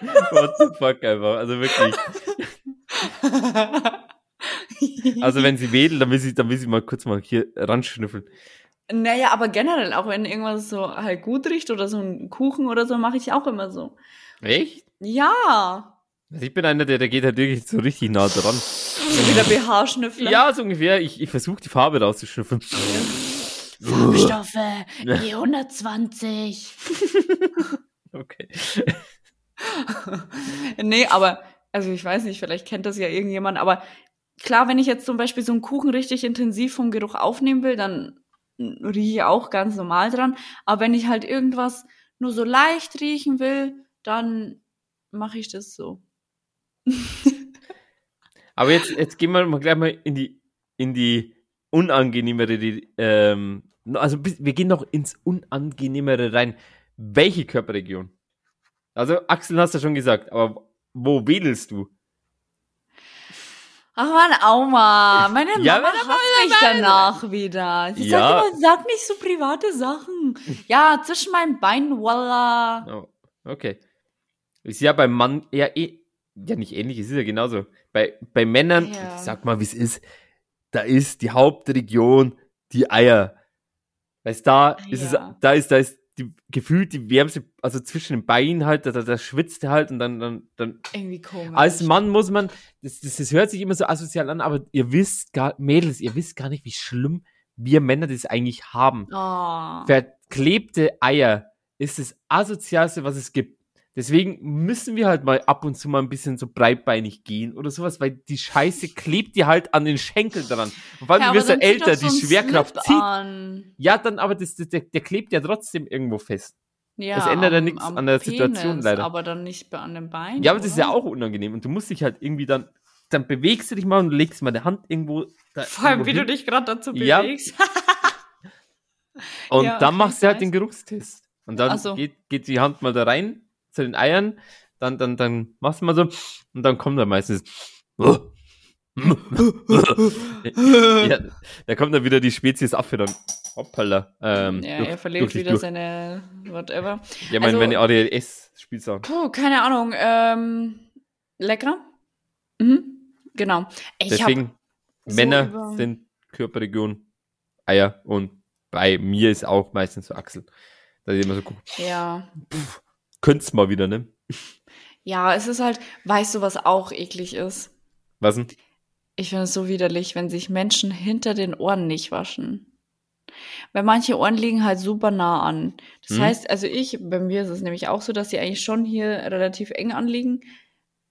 What the fuck einfach. Also wirklich. Also wenn sie wedelt, dann will sie, dann will sie mal kurz mal hier ranschnüffeln. Naja, aber generell, auch wenn irgendwas so halt gut riecht oder so ein Kuchen oder so, mache ich auch immer so. Echt? Ja. Also ich bin einer, der, der geht halt wirklich so richtig nah dran. Wieder BH-Schnüffler. Ja, so ungefähr. Ich, ich versuche die Farbe rauszuschnüffeln. Farbstoffe, die 120. Okay. nee, aber, also ich weiß nicht, vielleicht kennt das ja irgendjemand, aber klar, wenn ich jetzt zum Beispiel so einen Kuchen richtig intensiv vom Geruch aufnehmen will, dann rieche ich auch ganz normal dran. Aber wenn ich halt irgendwas nur so leicht riechen will, dann mache ich das so. Aber jetzt, jetzt gehen wir mal gleich mal in die, in die unangenehmere, die, ähm, also wir gehen noch ins Unangenehmere rein. Welche Körperregion? Also Axel hast du schon gesagt, aber wo wedelst du? Ach man, Auma, meine Ja, Mama meine hasst mich danach wieder. Sie Ja. sagt immer, sag nicht so private Sachen. Ja, zwischen meinen Beinen, voila. Oh, okay. Ist ja beim Mann ja eh, ja nicht ähnlich, es ist ja genauso. Bei, bei Männern, Ja. sag mal, wie es ist, da ist die Hauptregion die Eier. Weißt da ist es, Ja. da ist, da ist die gefühlt die wärmste, also zwischen den Beinen halt, da, da, da schwitzt er halt und dann, dann, dann Irgendwie komisch. als Mann muss man, das, das, das hört sich immer so asozial an, aber ihr wisst gar, Mädels, ihr wisst gar nicht, wie schlimm wir Männer das eigentlich haben. Oh. Verklebte Eier ist das asozialste, was es gibt. Deswegen müssen wir halt mal ab und zu mal ein bisschen so breitbeinig gehen oder sowas, weil die Scheiße klebt dir halt an den Schenkeln dran. Und vor allem, Ja, du wirst ja zieh älter, so die einen Schwerkraft Slip zieht. An. Ja, dann, aber das, das, der, der klebt ja trotzdem irgendwo fest. Ja, Das ändert ja am- nichts am an der Situation Penis, leider. Aber dann nicht an den Beinen. Ja, aber das ist ja auch unangenehm. Und du musst dich halt irgendwie dann, dann bewegst du dich mal und legst mal die Hand irgendwo. Da Vor allem, wie irgendwo du hin. dich gerade dazu Ja. bewegst. Und Ja, dann machst du halt den Geruchstest. Und dann so. geht, geht die Hand mal da rein zu den Eiern. Dann, dann, dann machst du mal so. Und dann kommt da meistens. ja, da kommt dann wieder die Spezies Affe dann. Hoppala. Ähm, ja, durch- er verliert wieder durch. seine whatever. Ja, mein, also- meine ADS-Spielsachen. Puh, keine Ahnung. Ähm, lecker. Mhm. Genau. Ich Deswegen, so Männer über- sind Körperregion Eier und bei mir ist auch meistens so Achsel. Da ich immer so gucke, hab, ja. Könnt's mal wieder, ne? Ja, es ist halt, weißt du, was auch eklig ist? Was denn? Ich finde es so widerlich, wenn sich Menschen hinter den Ohren nicht waschen. Weil manche Ohren liegen halt super nah an. Das Mhm. heißt, also ich, bei mir ist es nämlich auch so, dass sie eigentlich schon hier relativ eng anliegen.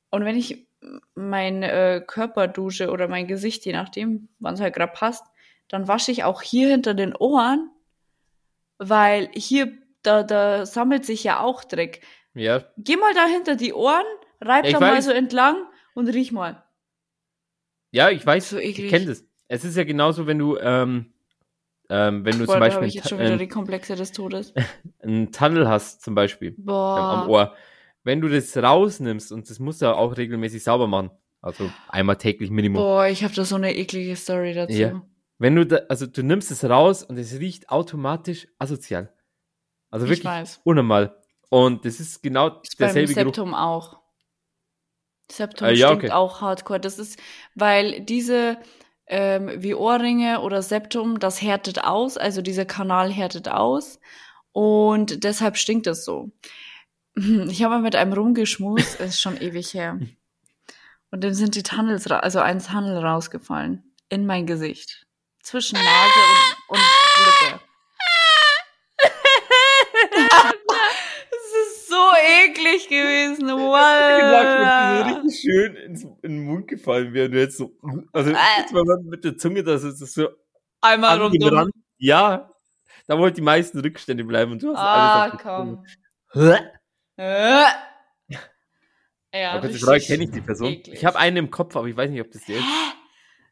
Und wenn ich mein äh, Körper dusche oder mein Gesicht, je nachdem, wann es halt gerade passt, dann wasche ich auch hier hinter den Ohren, weil hier, da, da sammelt sich ja auch Dreck. Ja, Geh mal da hinter die Ohren, reib Ich da mal weiß. so entlang und riech mal. ja, ich weiß, So ich kenne das. Es ist ja genauso, wenn du, ähm, ähm, wenn du Boah, zum da Beispiel habe ich jetzt schon einen, wieder die Komplexe des Todes. einen Tunnel hast, zum Beispiel, ähm, Boah. am Ohr. Wenn du das rausnimmst, und das musst du auch regelmäßig sauber machen, also einmal täglich Minimum. Boah, ich habe da so eine eklige Story dazu. Ja. Wenn du da, also du nimmst es raus und es riecht automatisch asozial. Also ich wirklich weiß. unnormal. Und das ist genau Ist beim derselbe Geruch. Septum auch. Septum Ah, ja, stinkt okay. auch hardcore. Das ist, weil diese ähm, wie Ohrringe oder Septum, das härtet aus, also dieser Kanal härtet aus und deshalb stinkt es so. Ich habe mal mit einem rumgeschmust, ist schon ewig her. Und dem sind die Tunnels, also ein Tunnel rausgefallen in mein Gesicht. Zwischen Nase und, und Lippe. Es ist so eklig gewesen. Wow. richtig schön ins, in den Mund gefallen wäre. Du jetzt so, also Äh. jetzt mal mit der Zunge, das ist das so Einmal rundum. angebrannt. Ja, da wollten die meisten Rückstände bleiben und du hast Ah, alles auf die komm. Ja, Aber die Frage kenne ich die Person. eklig. Ich habe einen im Kopf, aber ich weiß nicht, ob das der ist.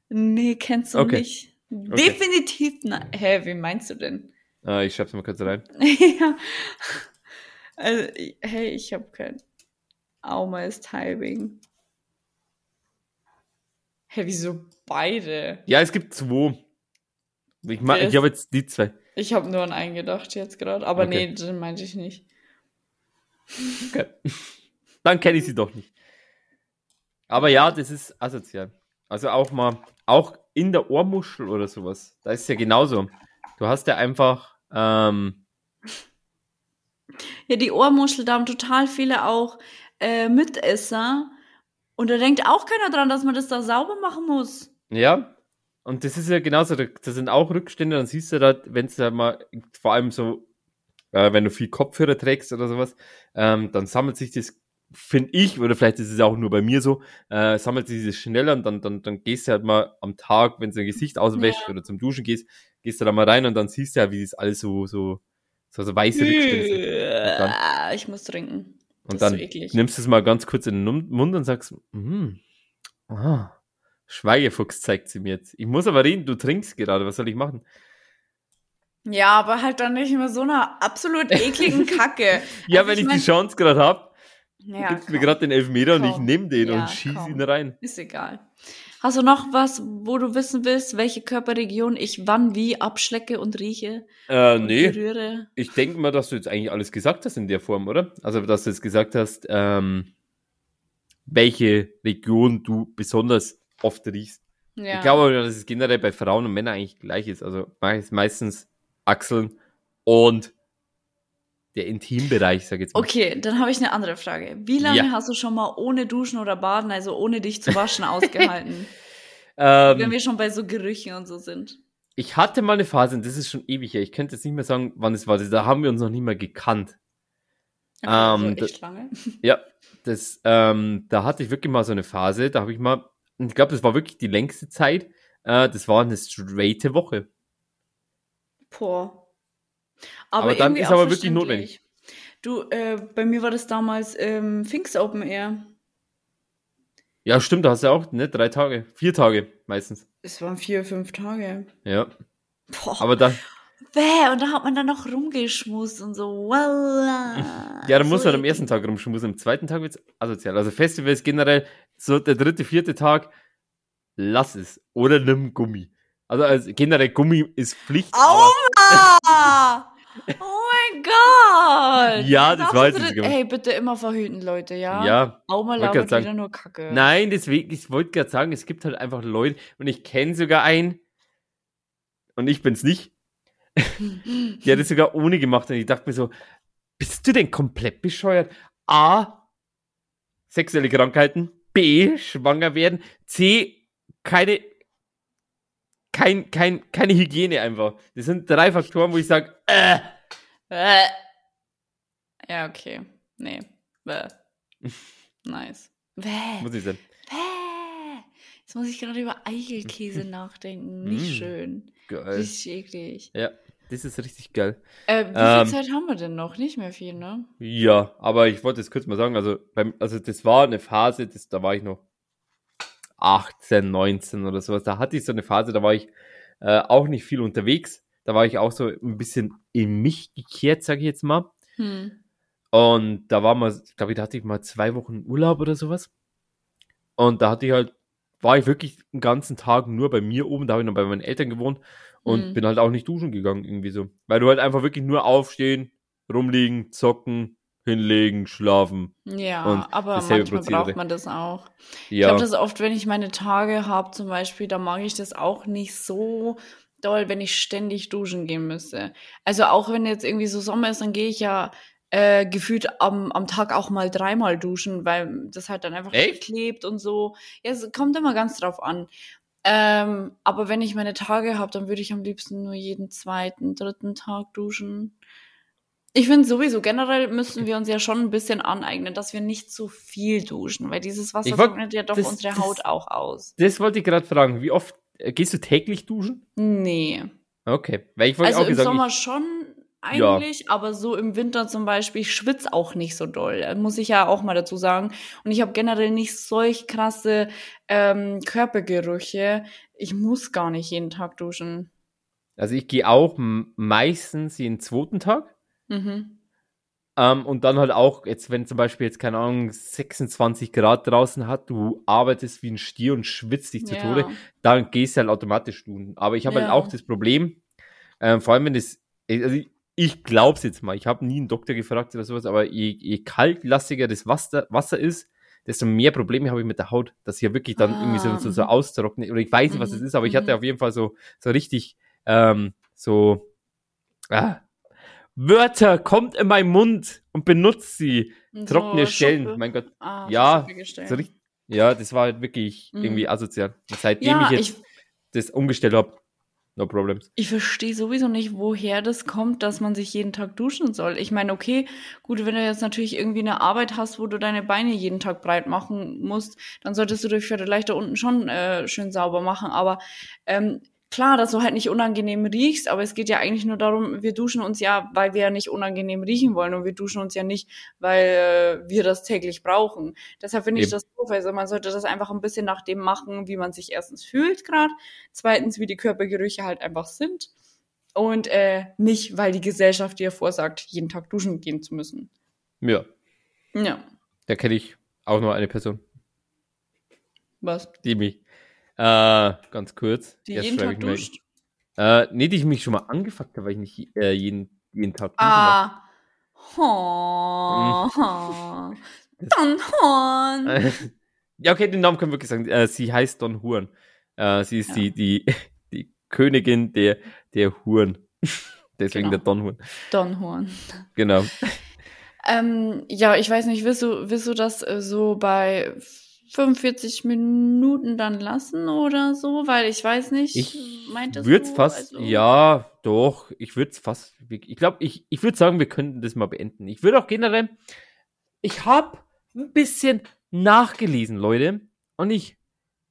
Nee, kennst du Okay. nicht. Definitiv nein. Hä, wie meinst du denn? Ah, ich schreib's mal kurz rein. ja. Also, hey, ich habe kein Auma ist Timing. Hä, wieso beide? Ja, es gibt zwei. Ich, ma- ich habe jetzt die zwei. Ich habe nur an einen gedacht jetzt gerade, aber Okay. nee, den meinte ich nicht. Okay. Dann kenne ich sie doch nicht. Aber ja, das ist asozial. Also auch mal, auch in der Ohrmuschel oder sowas. Da ist es ja genauso. Du hast ja einfach, ähm, Ja, die Ohrmuschel, da haben total viele auch äh, Mitesser. Und da denkt auch keiner dran, dass man das da sauber machen muss. ja. Und das ist ja genauso, da, da sind auch Rückstände, dann siehst du da, wenn es da mal, vor allem so, äh, wenn du viel Kopfhörer trägst oder sowas, ähm, dann sammelt sich das, finde ich, oder vielleicht ist es auch nur bei mir so, äh, sammelt sich das schneller und dann, dann, dann gehst du halt mal am Tag, wenn du dein Gesicht auswäscht oder zum Duschen gehst, gehst du da mal rein und dann siehst du ja, wie das alles so, so, so, so weiße dann- Ah, ich muss trinken. Und ist dann nimmst du es mal ganz kurz in den Mund- und sagst, mm, ah, Schweigefuchs zeigt sie mir jetzt. Ich muss aber reden, du trinkst gerade, was soll ich machen? Ja, aber halt dann nicht immer so einer absolut ekligen Kacke. Ja, Also wenn ich, mein- die Chance gerade hab, Ja, gibst mir komm, gerade den Elfmeter und ich Komm. nehme den Ja, und schieß komm. ihn rein. ist egal. Hast du noch was, wo du wissen willst, welche Körperregion ich wann wie abschlecke und rieche Äh, und nee. berühre? Ich denke mal, dass du jetzt eigentlich alles gesagt hast in der Form, oder? Also, dass du jetzt gesagt hast, ähm, welche Region du besonders oft riechst. Ja. Ich glaube, aber, dass es generell bei Frauen und Männern eigentlich gleich ist. Also mei- meistens Achseln und der Intimbereich, sag ich jetzt mal. Okay, dann habe ich eine andere Frage. Wie lange Ja. hast du schon mal ohne Duschen oder Baden, also ohne dich zu waschen, ausgehalten? Wenn Ähm, wir schon bei so Gerüchen und so sind. ich hatte mal eine Phase, und das ist schon ewig her, ich könnte jetzt nicht mehr sagen, wann es war, da haben wir uns noch nicht mehr gekannt. Okay, also Ähm, echt lange. Ja, das, ähm, da hatte ich wirklich mal so eine Phase, da habe ich mal, ich glaube, das war wirklich die längste Zeit, äh, das war eine straighte Woche. Boah. Aber dann irgendwie ist aber wirklich verständlich. Du, äh, bei mir war das damals ähm, Finks Open Air. Ja, stimmt, da hast du auch, ne, drei Tage, vier Tage meistens. Es waren vier, fünf Tage. Ja, Boah. aber dann, Bäh, und da hat man dann noch rumgeschmust und so. Voila. ja, dann muss so man am ersten Tag rumschmusen, am zweiten Tag wird's asozial. Also Festivals generell, so der dritte, vierte Tag, lass es. Oder nimm Gummi. Also, also generell Gummi ist Pflicht. Aua! Oh mein Gott! Ja, das war jetzt das- nicht Ey, bitte immer verhüten, Leute, ja? Ja, Auma labert sagen. wieder nur Kacke. Nein, deswegen, ich wollte gerade sagen, es gibt halt einfach Leute, und ich kenne sogar einen, und ich bin's nicht, der hat es sogar ohne gemacht, und ich dachte mir so, bist du denn komplett bescheuert? A, sexuelle Krankheiten, B, schwanger werden, C, keine, kein, kein, keine Hygiene einfach. Das sind drei Faktoren, wo ich sage, äh, Äh. Ja, okay. Nee. Bäh. Nice. Bäh. muss ich sagen. Bäh. Jetzt muss ich gerade über Eichelkäse nachdenken. Nicht Mm. schön. Geil. Richtig eklig. Ja, das ist richtig geil. Äh, wie viel Ähm. Zeit haben wir denn noch? Nicht mehr viel, ne? Ja, aber ich wollte es kurz mal sagen, also beim, also das war eine Phase, das, da war ich noch 18, 19 oder sowas. Da hatte ich so eine Phase, da war ich äh, auch nicht viel unterwegs. Da war ich auch so ein bisschen in mich gekehrt, sage ich jetzt mal. Hm. Und da war mal, ich glaube, da hatte ich mal zwei Wochen Urlaub oder sowas. Und da hatte ich halt, war ich wirklich den ganzen Tag nur bei mir oben, da habe ich noch bei meinen Eltern gewohnt und Mhm. bin halt auch nicht duschen gegangen, irgendwie so. Weil du halt einfach wirklich nur aufstehen, rumliegen, zocken, hinlegen, schlafen. Ja, Und aber manchmal Prozedere. braucht man das auch. Ich Ja, habe das oft, wenn ich meine Tage habe, zum Beispiel, da mag ich das auch nicht so doll, wenn ich ständig duschen gehen müsste. Also auch wenn jetzt irgendwie so Sommer ist, dann gehe ich ja äh, gefühlt am, am Tag auch mal dreimal duschen, weil das halt dann einfach Echt? klebt und so. Ja, es kommt immer ganz drauf an. Ähm, aber wenn ich meine Tage habe, dann würde ich am liebsten nur jeden zweiten, dritten Tag duschen. Ich finde sowieso, generell müssen wir uns ja schon ein bisschen aneignen, dass wir nicht zu viel duschen, weil dieses Wasser wollt- trocknet ja doch das- unsere das- Haut auch aus. das wollte ich gerade fragen. Wie oft äh, gehst du täglich duschen? Nee. Okay, weil ich wollte Also auch im gesagt, Sommer ich, schon eigentlich, aber so im Winter zum Beispiel, ich schwitze auch nicht so doll, äh, muss ich ja auch mal dazu sagen. Und ich habe generell nicht solch krasse ähm, Körpergerüche. Ich muss gar nicht jeden Tag duschen. also ich gehe auch meistens jeden zweiten Tag. Mhm. Ähm, und dann halt auch, jetzt, wenn zum Beispiel jetzt, keine Ahnung, 26 Grad draußen hat, du arbeitest wie ein Stier und schwitzt dich zu Ja. Tode, dann gehst du halt automatisch duschen. Aber ich habe halt Ja. auch das Problem, ähm, vor allem wenn das, also ich, ich glaub's jetzt mal, ich habe nie einen Doktor gefragt oder sowas, aber je, je kaltlastiger das Wasser, Wasser ist, desto mehr Probleme habe ich mit der Haut, dass hier wirklich dann irgendwie so, so, so Ah, mhm. austrocknet. Oder ich weiß nicht, was Mhm, es ist, aber ich hatte mhm. auf jeden Fall so, so richtig, ähm, so, ah, Wörter, kommt in meinen Mund und benutzt sie. Und Trockene so Stellen, Schuppe. mein Gott. Ah, Ja. So richtig, ja, das war halt wirklich Mhm. irgendwie asozial. Seitdem ja, ich jetzt ich, das umgestellt habe, no problems. Ich verstehe sowieso nicht, woher das kommt, dass man sich jeden Tag duschen soll. Ich meine, okay, gut, wenn du jetzt natürlich irgendwie eine Arbeit hast, wo du deine Beine jeden Tag breit machen musst, dann solltest du dich vielleicht da unten schon äh, schön sauber machen. Aber ähm, klar, dass du halt nicht unangenehm riechst, aber es geht ja eigentlich nur darum, wir duschen uns ja, weil wir ja nicht unangenehm riechen wollen und wir duschen uns ja nicht, weil äh, wir das täglich brauchen. Deshalb finde ich das doof. Also man sollte das einfach ein bisschen nach dem machen, wie man sich erstens fühlt gerade, zweitens, wie die Körpergerüche halt einfach sind und äh, nicht, weil die Gesellschaft dir vorsagt, jeden Tag duschen gehen zu müssen. Ja, Ja, da kenne ich auch nur eine Person, was? die mich, äh, ganz kurz. Die jetzt jeden Tag duscht? Äh, nee, die ich mich schon mal angefuckt habe, weil ich nicht äh, jeden, jeden Tag duschen Ah. Oh. Don Horn. ja, okay, den Namen können wir wirklich sagen. Äh, sie heißt Don Huren. Äh, sie ist Ja. die, die, die Königin der, der Huren. Deswegen Genau. der Donhuhn. Don Juan. Genau. Ähm, ja, ich weiß nicht, willst du, willst du das äh, so bei 45 Minuten dann lassen oder so? Weil ich weiß nicht, Ich meintest würde du, fast, also- ja, doch, ich würde es fast, ich glaube, ich, ich würde sagen, wir könnten das mal beenden. Ich würde auch generell, ich habe ein bisschen nachgelesen, Leute, und ich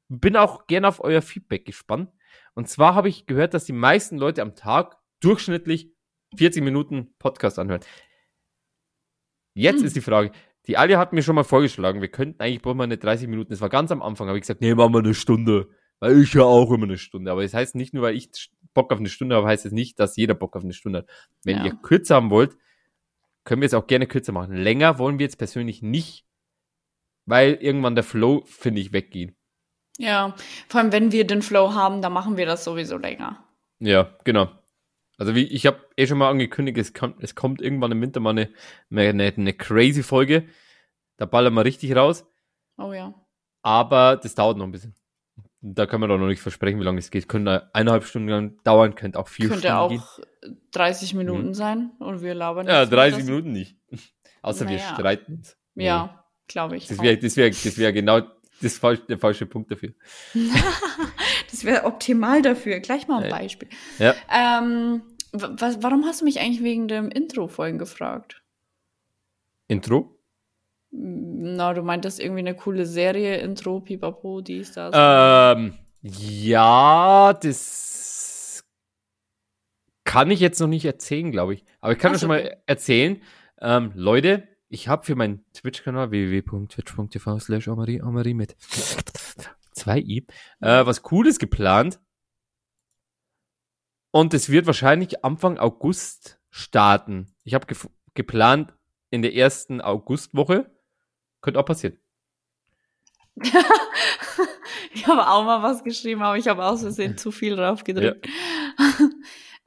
bin auch gerne auf euer Feedback gespannt. Und zwar habe ich gehört, dass die meisten Leute am Tag durchschnittlich 40 Minuten Podcast anhören. Jetzt Hm. ist die Frage, die Alia hat mir schon mal vorgeschlagen, wir könnten eigentlich brauchen wir eine 30 Minuten. Das war ganz am Anfang, habe ich gesagt, nee, machen wir eine Stunde. Weil ich ja auch immer eine Stunde. Aber das heißt nicht nur, weil ich Bock auf eine Stunde habe, heißt es nicht, dass jeder Bock auf eine Stunde hat. Wenn Ja. ihr kürzer haben wollt, können wir es auch gerne kürzer machen. Länger wollen wir jetzt persönlich nicht, weil irgendwann der Flow, finde ich, weggeht. Ja, vor allem, wenn wir den Flow haben, dann machen wir das sowieso länger. Ja, genau. Also wie ich habe eh schon mal angekündigt, es kommt, es kommt irgendwann im Winter mal eine, eine, eine crazy Folge. Da ballern wir richtig raus. Oh ja. Aber das dauert noch ein bisschen. Da kann man doch noch nicht versprechen, wie lange es geht. Könnte eineinhalb Stunden lang dauern, könnte auch vier Könnte Stunden auch gehen. 30 Minuten sein und wir labern Ja, jetzt mit 30 das- Minuten nicht. Außer wir Naja. streiten uns. Nee. Ja, glaube ich. Das auch. wäre das wär, das wär genau das falsch, der falsche Punkt dafür. Das wäre optimal dafür. Gleich mal ein. Beispiel. Ja. Ähm, wa- was, warum hast du mich eigentlich wegen dem Intro vorhin gefragt? Intro? Na, du meintest irgendwie eine coole Serie, Intro, Pipapo, dies, das. Ähm, ja, das kann ich jetzt noch nicht erzählen, glaube ich. Aber ich kann Ach schon mal okay. erzählen. Ähm, Leute, ich habe für meinen Twitch-Kanal www.twitch.tv slash Amari, mit zwei i äh, was Cooles geplant. Und es wird wahrscheinlich Anfang August starten. Ich habe gef- geplant in der ersten Augustwoche. Könnte auch passieren. ich habe auch mal was geschrieben, aber ich habe aus Versehen zu viel drauf gedrückt.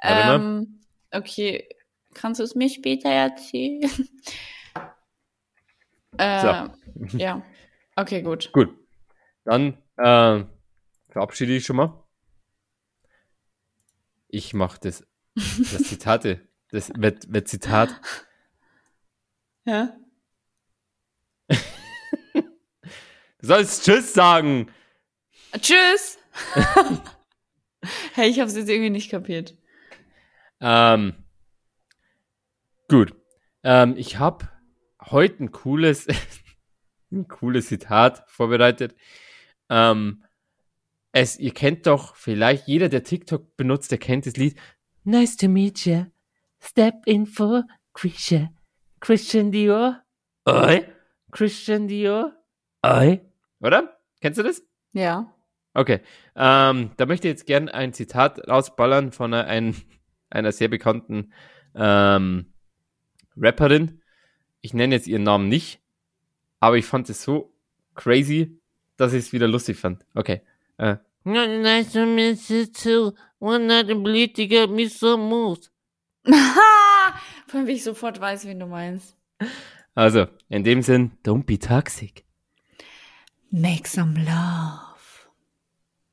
Warte ähm, okay, kannst du es mir später erzählen? Äh, Ja, okay, gut. Gut. Dann äh, verabschiede ich schon mal. Ich mache das. Das Zitate. Das wird, wird Zitat. Ja? Du sollst Tschüss sagen. Tschüss! hey, ich habe es jetzt irgendwie nicht kapiert. Ähm, gut. Ähm, ich habe heute ein cooles, ein cooles Zitat vorbereitet. Ähm, es, ihr kennt doch vielleicht, jeder, der TikTok benutzt, der kennt das Lied. Nice to meet you. Step in for Christian. Christian Dior. Oi. Christian Dior. Oi. Oder? Kennst du das? Ja. Okay. Ähm, da möchte ich jetzt gern ein Zitat rausballern von einer, ein, einer sehr bekannten ähm, Rapperin. Ich nenne jetzt ihren Namen nicht, aber ich fand es so crazy, dass ich es wieder lustig fand. Okay. Äh. Nice to meet you too. One night in bleed to get me some moves. Vor allem, wie ich sofort weiß, wen du meinst. Also, in dem Sinn, don't be toxic. Make some love.